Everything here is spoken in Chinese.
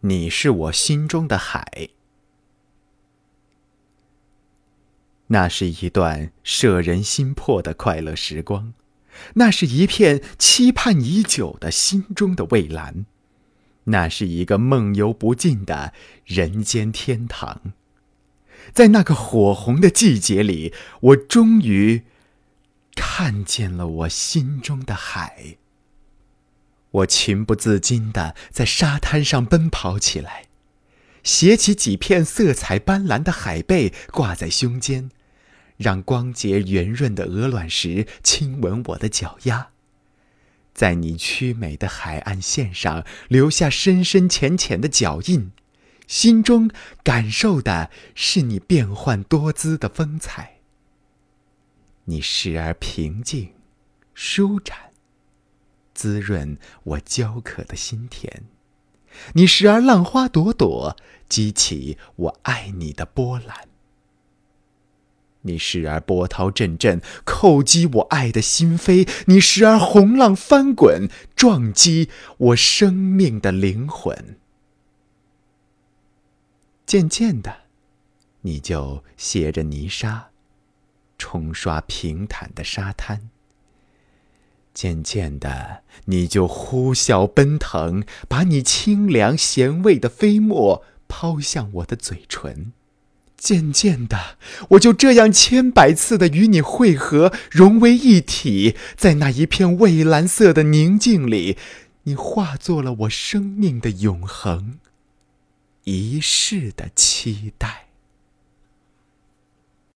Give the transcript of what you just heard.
你是我心中的海。那是一段摄人心魄的快乐时光，那是一片期盼已久的心中的蔚蓝，那是一个梦游不尽的人间天堂。在那个火红的季节里，我终于看见了我心中的海。我情不自禁地在沙滩上奔跑起来，携起几片色彩斑斓的海贝挂在胸间，让光洁圆润的鹅卵石亲吻我的脚丫，在你曲美的海岸线上留下深深浅浅的脚印。心中感受的是你变幻多姿的风采。你时而平静、舒展，滋润我焦渴的心田；你时而浪花朵朵，激起我爱你的波澜；你时而波涛阵阵，叩击我爱的心扉；你时而洪浪翻滚，撞击我生命的灵魂。渐渐的，你就携着泥沙，冲刷平坦的沙滩。渐渐的，你就呼啸奔腾，把你清凉咸味的飞沫抛向我的嘴唇。渐渐的，我就这样千百次的与你汇合，融为一体，在那一片蔚蓝色的宁静里，你化作了我生命的永恒。一世的期待。